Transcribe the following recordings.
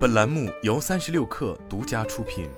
本栏目由三十六氪独家出品。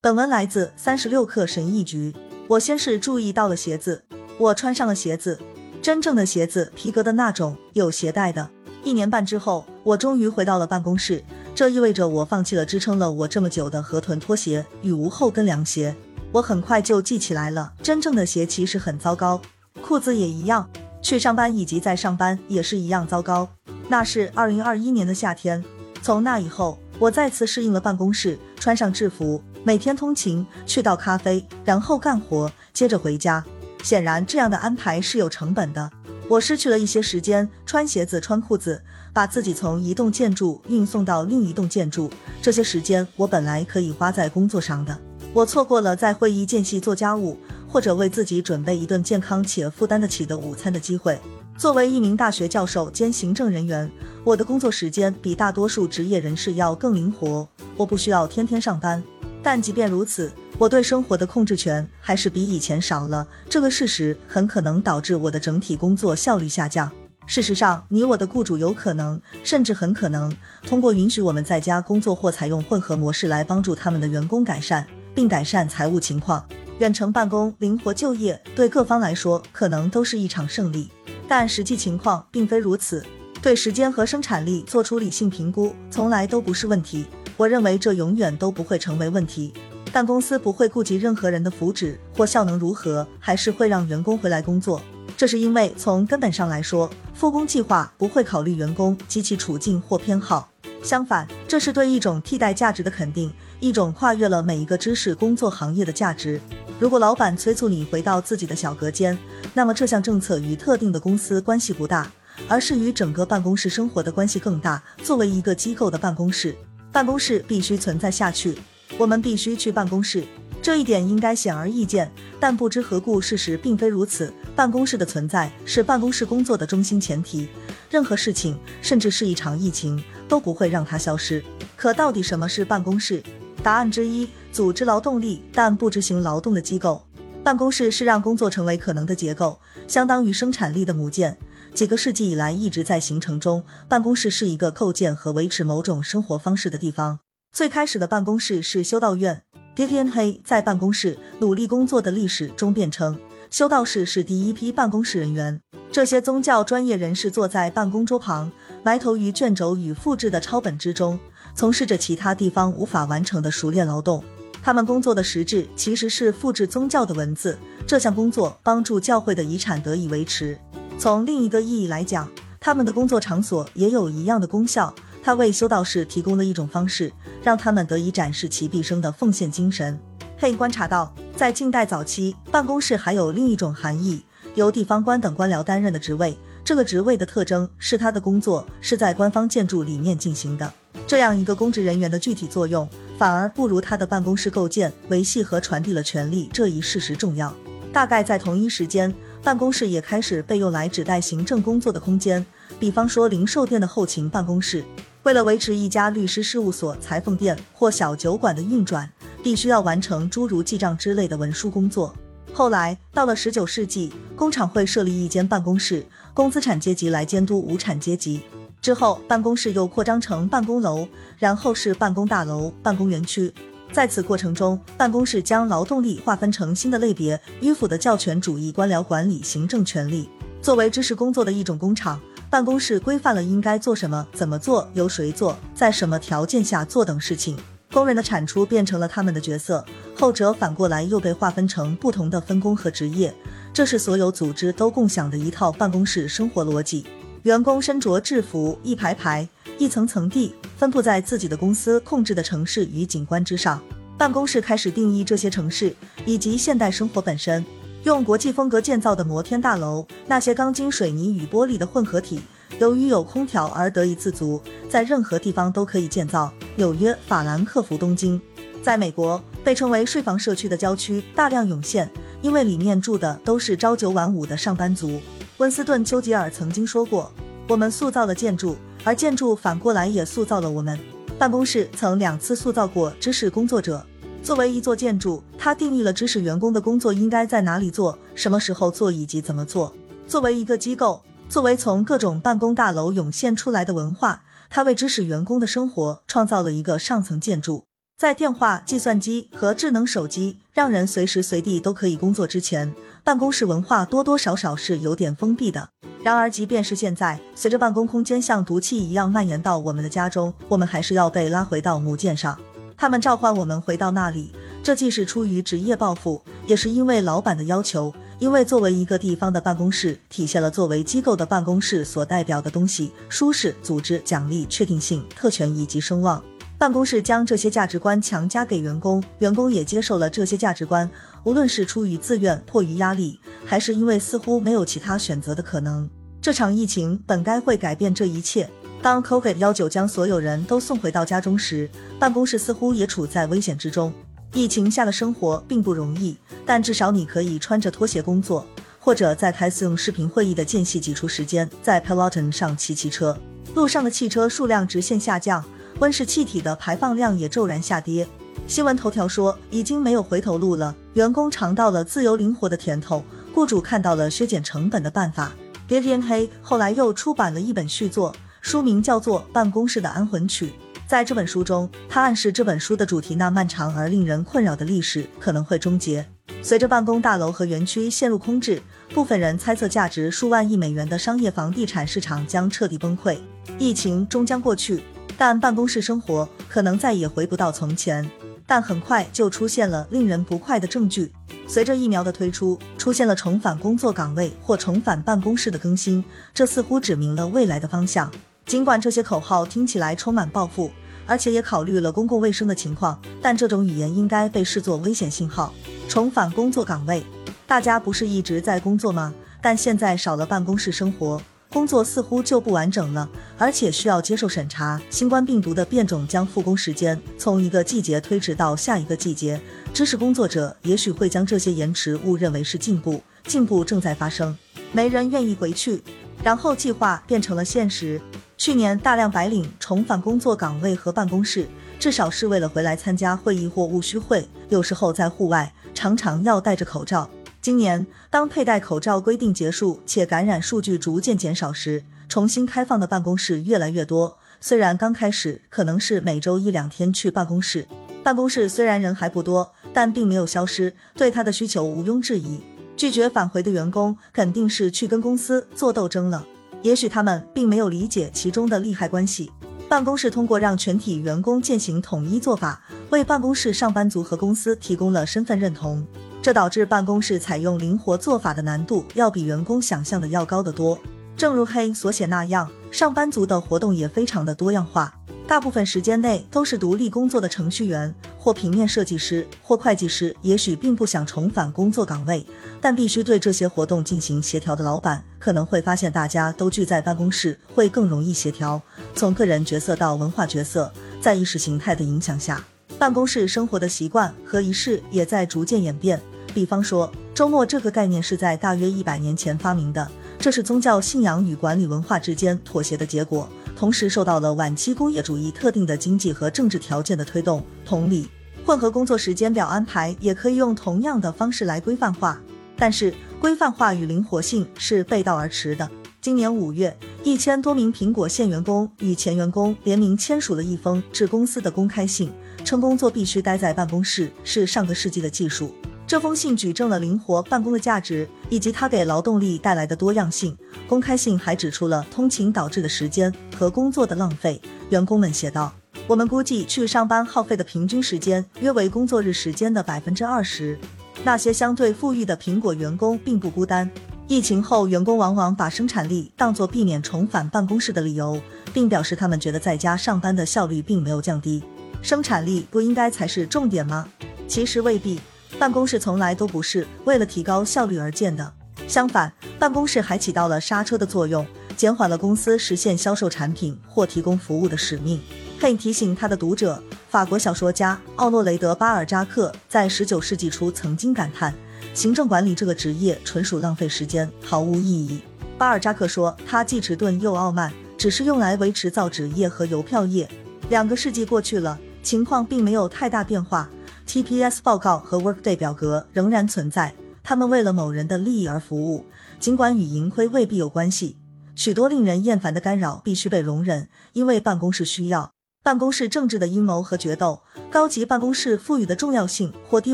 本文来自三十六氪神译局。我先是注意到了鞋子，我穿上了鞋子，真正的鞋子，皮革的那种，有鞋带的。一年半之后，我终于回到了办公室，这意味着我放弃了支撑了我这么久的河豚拖鞋与无后跟凉鞋。我很快就记起来了，真正的鞋其实很糟糕，裤子也一样，去上班以及在上班也是一样糟糕。那是二零二一年的夏天，从那以后，我再次适应了办公室，穿上制服，每天通勤，去倒咖啡，然后干活，接着回家。显然，这样的安排是有成本的。我失去了一些时间穿鞋子、穿裤子，把自己从一栋建筑运送到另一栋建筑。这些时间我本来可以花在工作上的，我错过了在会议间隙做家务，或者为自己准备一顿健康且负担得起的午餐的机会。作为一名大学教授兼行政人员，我的工作时间比大多数职业人士要更灵活，我不需要天天上班。但即便如此，我对生活的控制权还是比以前少了。这个事实很可能导致我的整体工作效率下降。事实上，你我的雇主有可能，甚至很可能，通过允许我们在家工作或采用混合模式来帮助他们的员工改善并改善财务情况。远程办公、灵活就业对各方来说可能都是一场胜利，但实际情况并非如此。对时间和生产力做出理性评估，从来都不是问题。我认为这永远都不会成为问题。但公司不会顾及任何人的福祉或效能如何，还是会让员工回来工作。这是因为从根本上来说，复工计划不会考虑员工及其处境或偏好。相反，这是对一种替代价值的肯定，一种跨越了每一个知识工作行业的价值。如果老板催促你回到自己的小隔间，那么这项政策与特定的公司关系不大，而是与整个办公室生活的关系更大。作为一个机构的办公室，办公室必须存在下去。我们必须去办公室，这一点应该显而易见。但不知何故，事实并非如此。办公室的存在是办公室工作的中心前提。任何事情，甚至是一场疫情，都不会让它消失。可到底什么是办公室？答案之一：组织劳动力但不执行劳动的机构。办公室是让工作成为可能的结构，相当于生产力的母舰。几个世纪以来一直在形成中。办公室是一个构建和维持某种生活方式的地方。最开始的办公室是修道院。d i a n 黑在办公室努力工作的历史中辩称，修道士是第一批办公室人员。这些宗教专业人士坐在办公桌旁，埋头于卷轴与复制的抄本之中，从事着其他地方无法完成的熟练劳动。他们工作的实质其实是复制宗教的文字。这项工作帮助教会的遗产得以维持。从另一个意义来讲，他们的工作场所也有一样的功效。他为修道士提供了一种方式，让他们得以展示其毕生的奉献精神。嘿，观察到，在近代早期，办公室还有另一种含义，由地方官等官僚担任的职位。这个职位的特征是他的工作是在官方建筑里面进行的。这样一个公职人员的具体作用，反而不如他的办公室构建、维系和传递了权力这一事实重要。大概在同一时间，办公室也开始被用来指代行政工作的空间，比方说零售店的后勤办公室。为了维持一家律师事务所、裁缝店或小酒馆的运转，必须要完成诸如记账之类的文书工作。后来到了十九世纪，工厂会设立一间办公室，供资产阶级来监督无产阶级。之后，办公室又扩张成办公楼，然后是办公大楼、办公园区。在此过程中，办公室将劳动力划分成新的类别，迂腐的教权主义官僚管理行政权力。作为知识工作的一种工厂。办公室规范了应该做什么、怎么做、由谁做、在什么条件下做等事情。工人的产出变成了他们的角色，后者反过来又被划分成不同的分工和职业。这是所有组织都共享的一套办公室生活逻辑。员工身着制服，一排排、一层层地分布在自己的公司控制的城市与景观之上。办公室开始定义这些城市以及现代生活本身。用国际风格建造的摩天大楼，那些钢筋水泥与玻璃的混合体，由于有空调而得以自足，在任何地方都可以建造。纽约、法兰克福、东京，在美国被称为睡房社区的郊区大量涌现，因为里面住的都是朝九晚五的上班族。温斯顿·丘吉尔曾经说过：“我们塑造了建筑，而建筑反过来也塑造了我们。”办公室曾两次塑造过知识工作者。作为一座建筑，它定义了知识员工的工作应该在哪里做、什么时候做以及怎么做。作为一个机构，作为从各种办公大楼涌现出来的文化，它为知识员工的生活创造了一个上层建筑。在电话、计算机和智能手机让人随时随地都可以工作之前，办公室文化多多少少是有点封闭的。然而，即便是现在，随着办公空间像毒气一样蔓延到我们的家中，我们还是要被拉回到母舰上。他们召唤我们回到那里，这既是出于职业抱负，也是因为老板的要求。因为作为一个地方的办公室，体现了作为机构的办公室所代表的东西：舒适、组织、奖励、确定性、特权以及声望。办公室将这些价值观强加给员工，员工也接受了这些价值观。无论是出于自愿、迫于压力，还是因为似乎没有其他选择的可能，这场疫情本该会改变这一切。当 COVID 幺九将所有人都送回到家中时，办公室似乎也处在危险之中。疫情下的生活并不容易，但至少你可以穿着拖鞋工作，或者在开 Zoom 视频会议的间隙挤出时间，在 Peloton 上骑骑车。路上的汽车数量直线下降。温室气体的排放量也骤然下跌。新闻头条说，已经没有回头路了。员工尝到了自由灵活的甜头，雇主看到了削减成本的办法。别天黑后来又出版了一本续作，书名叫做《办公室的安魂曲》。在这本书中，他暗示这本书的主题那漫长而令人困扰的历史可能会终结。随着办公大楼和园区陷入空置，部分人猜测价值数万亿美元的商业房地产市场将彻底崩溃。疫情终将过去。但办公室生活可能再也回不到从前，但很快就出现了令人不快的证据。随着疫苗的推出，出现了重返工作岗位或重返办公室的更新，这似乎指明了未来的方向。尽管这些口号听起来充满抱负，而且也考虑了公共卫生的情况，但这种语言应该被视作危险信号。重返工作岗位，大家不是一直在工作吗？但现在少了办公室生活。工作似乎就不完整了，而且需要接受审查。新冠病毒的变种将复工时间从一个季节推迟到下一个季节。知识工作者也许会将这些延迟误认为是进步，进步正在发生。没人愿意回去，然后计划变成了现实。去年大量白领重返工作岗位和办公室，至少是为了回来参加会议或务虚会，有时候在户外，常常要戴着口罩。今年，当佩戴口罩规定结束，且感染数据逐渐减少时，重新开放的办公室越来越多。虽然刚开始可能是每周一两天去办公室，办公室虽然人还不多，但并没有消失，对他的需求毋庸置疑。拒绝返回的员工肯定是去跟公司做斗争了。也许他们并没有理解其中的利害关系。办公室通过让全体员工践行统一做法，为办公室上班族和公司提供了身份认同。这导致办公室采用灵活做法的难度要比员工想象的要高得多。正如黑所写那样，上班族的活动也非常的多样化。大部分时间内都是独立工作的程序员或平面设计师或会计师。也许并不想重返工作岗位，但必须对这些活动进行协调的老板可能会发现，大家都聚在办公室会更容易协调。从个人角色到文化角色，在意识形态的影响下，办公室生活的习惯和仪式也在逐渐演变。比方说，周末这个概念是在大约一百年前发明的，这是宗教信仰与管理文化之间妥协的结果，同时受到了晚期工业主义特定的经济和政治条件的推动。同理，混合工作时间表安排也可以用同样的方式来规范化，但是规范化与灵活性是背道而驰的。今年五月，一千多名苹果现员工与前员工联名签署了一封致公司的公开信，称工作必须待在办公室是上个世纪的技术。这封信举证了灵活办公的价值，以及它给劳动力带来的多样性。公开信还指出了通勤导致的时间和工作的浪费。员工们写道：“我们估计去上班耗费的平均时间约为工作日时间的百分之二十。”那些相对富裕的苹果员工并不孤单。疫情后，员工往往把生产力当作避免重返办公室的理由，并表示他们觉得在家上班的效率并没有降低。生产力不应该才是重点吗？其实未必。办公室从来都不是为了提高效率而建的，相反，办公室还起到了刹车的作用，减缓了公司实现销售产品或提供服务的使命。可以提醒他的读者，法国小说家奥诺雷德·巴尔扎克在19世纪初曾经感叹：“行政管理这个职业纯属浪费时间，毫无意义。”巴尔扎克说：“他既迟钝又傲慢，只是用来维持造纸业和邮票业。”两个世纪过去了，情况并没有太大变化。TPS 报告和 Workday 表格仍然存在，他们为了某人的利益而服务，尽管与盈亏未必有关系。许多令人厌烦的干扰必须被容忍，因为办公室需要。办公室政治的阴谋和决斗，高级办公室赋予的重要性或地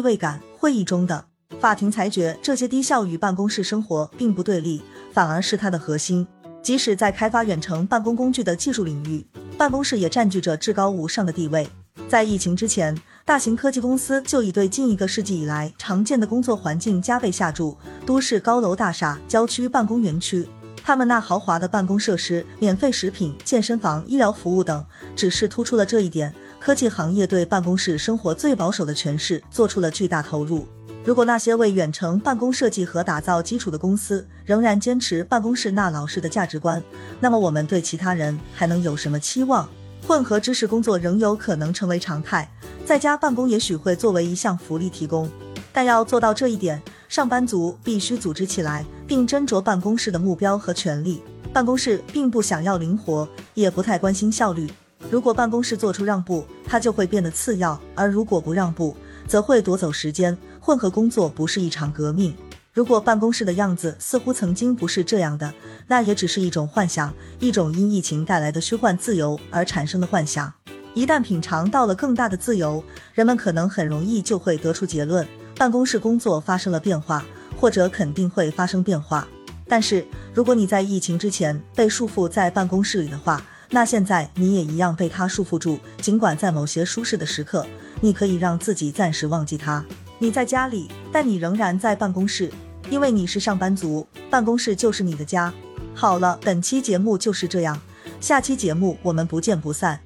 位感，会议中的法庭裁决，这些低效与办公室生活并不对立，反而是它的核心。即使在开发远程办公工具的技术领域，办公室也占据着至高无上的地位。在疫情之前，大型科技公司就已对近一个世纪以来常见的工作环境加倍下注：都市高楼大厦、郊区办公园区。他们那豪华的办公设施、免费食品、健身房、医疗服务等，只是突出了这一点。科技行业对办公室生活最保守的诠释，做出了巨大投入。如果那些为远程办公设计和打造基础的公司仍然坚持办公室那老式的价值观，那么我们对其他人还能有什么期望？混合知识工作仍有可能成为常态，在家办公也许会作为一项福利提供，但要做到这一点。上班族必须组织起来，并斟酌办公室的目标和权利。办公室并不想要灵活，也不太关心效率。如果办公室做出让步，它就会变得次要；而如果不让步，则会夺走时间。混合工作不是一场革命。如果办公室的样子似乎曾经不是这样的，那也只是一种幻想，一种因疫情带来的虚幻自由而产生的幻想。一旦品尝到了更大的自由，人们可能很容易就会得出结论。办公室工作发生了变化，或者肯定会发生变化。但是，如果你在疫情之前被束缚在办公室里的话，那现在你也一样被它束缚住。尽管在某些舒适的时刻，你可以让自己暂时忘记它。你在家里，但你仍然在办公室，因为你是上班族，办公室就是你的家。好了，本期节目就是这样，下期节目我们不见不散。